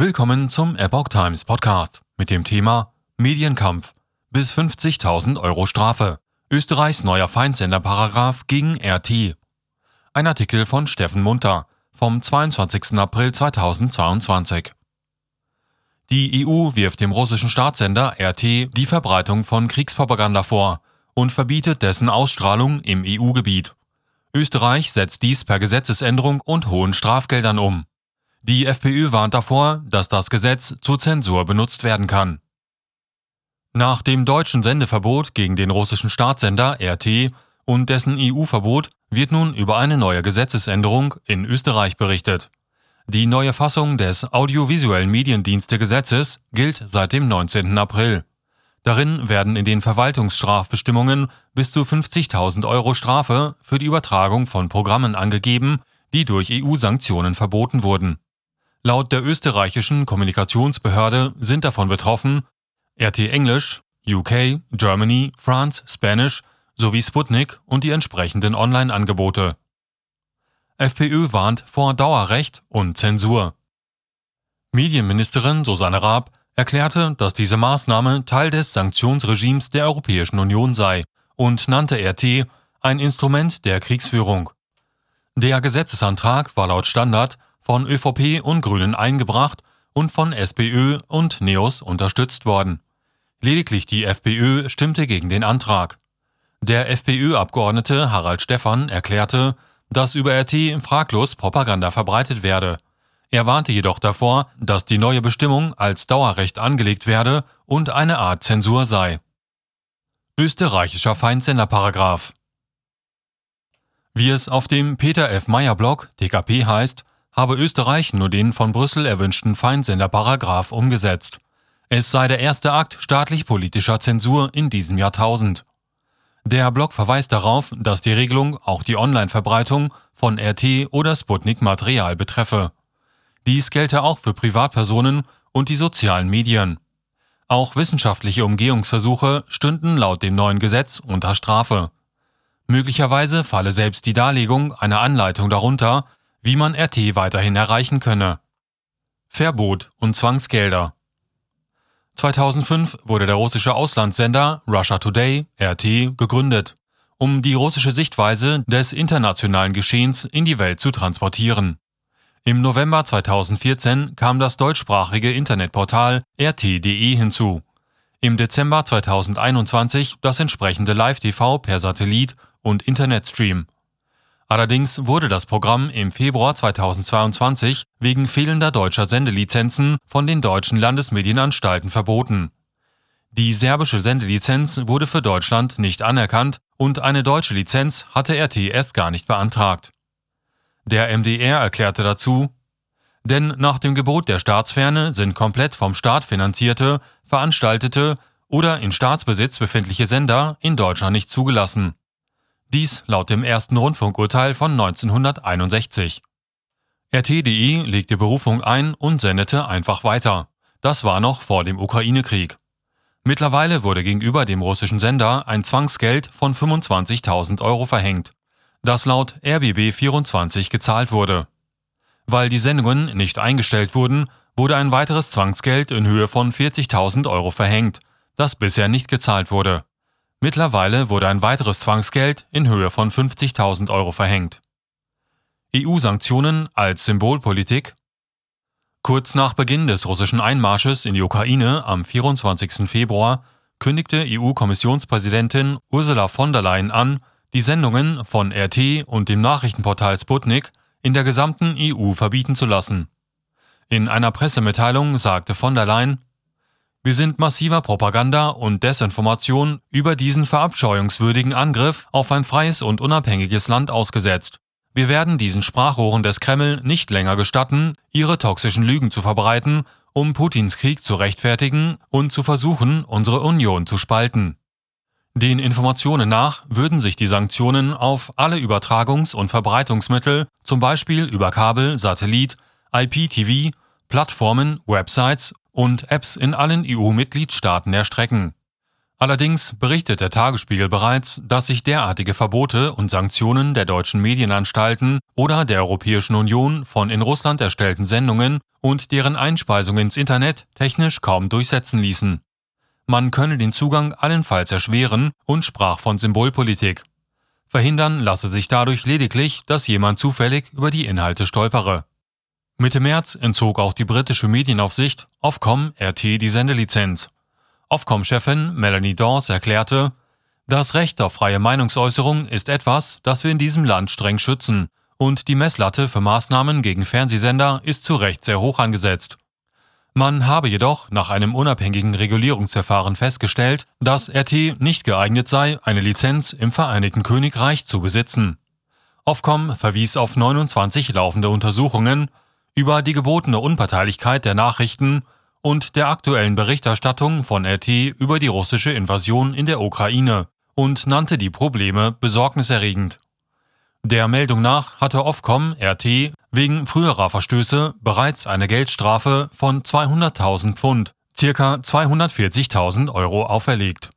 Willkommen zum Epoch Times Podcast mit dem Thema Medienkampf bis 50.000 Euro Strafe. Österreichs neuer Feindsenderparagraf gegen RT. Ein Artikel von Steffen Munter vom 22. April 2022. Die EU wirft dem russischen Staatssender RT die Verbreitung von Kriegspropaganda vor und verbietet dessen Ausstrahlung im EU-Gebiet. Österreich setzt dies per Gesetzesänderung und hohen Strafgeldern um. Die FPÖ warnt davor, dass das Gesetz zur Zensur benutzt werden kann. Nach dem deutschen Sendeverbot gegen den russischen Staatssender RT und dessen EU-Verbot wird nun über eine neue Gesetzesänderung in Österreich berichtet. Die neue Fassung des Audiovisuellen Mediendienstegesetzes gilt seit dem 19. April. Darin werden in den Verwaltungsstrafbestimmungen bis zu 50.000 Euro Strafe für die Übertragung von Programmen angegeben, die durch EU-Sanktionen verboten wurden. Laut der österreichischen Kommunikationsbehörde sind davon betroffen RT Englisch, UK, Germany, France, Spanish sowie Sputnik und die entsprechenden Online-Angebote. FPÖ warnt vor Dauerrecht und Zensur. Medienministerin Susanne Raab erklärte, dass diese Maßnahme Teil des Sanktionsregimes der Europäischen Union sei und nannte RT ein Instrument der Kriegsführung. Der Gesetzesantrag war laut Standard von ÖVP und Grünen eingebracht und von SPÖ und NEOS unterstützt worden. Lediglich die FPÖ stimmte gegen den Antrag. Der FPÖ-Abgeordnete Harald Stephan erklärte, dass über RT fraglos Propaganda verbreitet werde. Er warnte jedoch davor, dass die neue Bestimmung als Dauerrecht angelegt werde und eine Art Zensur sei. Österreichischer Feindsenderparagraf Wie es auf dem Peter F. Meyer Blog DKP heißt, habe Österreich nur den von Brüssel erwünschten Feindsenderparagraf umgesetzt. Es sei der erste Akt staatlich-politischer Zensur in diesem Jahrtausend. Der Blog verweist darauf, dass die Regelung auch die Online-Verbreitung von RT oder Sputnik-Material betreffe. Dies gelte auch für Privatpersonen und die sozialen Medien. Auch wissenschaftliche Umgehungsversuche stünden laut dem neuen Gesetz unter Strafe. Möglicherweise falle selbst die Darlegung einer Anleitung darunter, wie man RT weiterhin erreichen könne. Verbot und Zwangsgelder. 2005 wurde der russische Auslandssender Russia Today RT gegründet, um die russische Sichtweise des internationalen Geschehens in die Welt zu transportieren. Im November 2014 kam das deutschsprachige Internetportal RT.de hinzu. Im Dezember 2021 das entsprechende Live-TV per Satellit und Internetstream. Allerdings wurde das Programm im Februar 2022 wegen fehlender deutscher Sendelizenzen von den deutschen Landesmedienanstalten verboten. Die serbische Sendelizenz wurde für Deutschland nicht anerkannt und eine deutsche Lizenz hatte RT erst gar nicht beantragt. Der MDR erklärte dazu, denn nach dem Gebot der Staatsferne sind komplett vom Staat finanzierte, veranstaltete oder in Staatsbesitz befindliche Sender in Deutschland nicht zugelassen. Dies laut dem ersten Rundfunkurteil von 1961. RT.de legte Berufung ein und sendete einfach weiter. Das war noch vor dem Ukraine-Krieg. Mittlerweile wurde gegenüber dem russischen Sender ein Zwangsgeld von 25.000 Euro verhängt, das laut RBB 24 gezahlt wurde. Weil die Sendungen nicht eingestellt wurden, wurde ein weiteres Zwangsgeld in Höhe von 40.000 Euro verhängt, das bisher nicht gezahlt wurde. Mittlerweile wurde ein weiteres Zwangsgeld in Höhe von 50.000 Euro verhängt. EU-Sanktionen als Symbolpolitik Kurz nach Beginn des russischen Einmarsches in die Ukraine am 24. Februar kündigte EU-Kommissionspräsidentin Ursula von der Leyen an, die Sendungen von RT und dem Nachrichtenportal Sputnik in der gesamten EU verbieten zu lassen. In einer Pressemitteilung sagte von der Leyen, wir sind massiver Propaganda und Desinformation über diesen verabscheuungswürdigen Angriff auf ein freies und unabhängiges Land ausgesetzt. Wir werden diesen Sprachrohren des Kreml nicht länger gestatten, ihre toxischen Lügen zu verbreiten, um Putins Krieg zu rechtfertigen und zu versuchen, unsere Union zu spalten. Den Informationen nach würden sich die Sanktionen auf alle Übertragungs- und Verbreitungsmittel, zum Beispiel über Kabel, Satellit, IPTV, Plattformen, Websites und Apps in allen EU-Mitgliedstaaten erstrecken. Allerdings berichtet der Tagesspiegel bereits, dass sich derartige Verbote und Sanktionen der deutschen Medienanstalten oder der Europäischen Union von in Russland erstellten Sendungen und deren Einspeisung ins Internet technisch kaum durchsetzen ließen. Man könne den Zugang allenfalls erschweren und sprach von Symbolpolitik. Verhindern lasse sich dadurch lediglich, dass jemand zufällig über die Inhalte stolpere. Mitte März entzog auch die britische Medienaufsicht Ofcom RT die Sendelizenz. Ofcom-Chefin Melanie Dawes erklärte, das Recht auf freie Meinungsäußerung ist etwas, das wir in diesem Land streng schützen, und die Messlatte für Maßnahmen gegen Fernsehsender ist zu Recht sehr hoch angesetzt. Man habe jedoch nach einem unabhängigen Regulierungsverfahren festgestellt, dass RT nicht geeignet sei, eine Lizenz im Vereinigten Königreich zu besitzen. Ofcom verwies auf 29 laufende Untersuchungen über die gebotene Unparteilichkeit der Nachrichten und der aktuellen Berichterstattung von RT über die russische Invasion in der Ukraine und nannte die Probleme besorgniserregend. Der Meldung nach hatte Ofcom RT wegen früherer Verstöße bereits eine Geldstrafe von 200.000 Pfund, circa 240.000 Euro auferlegt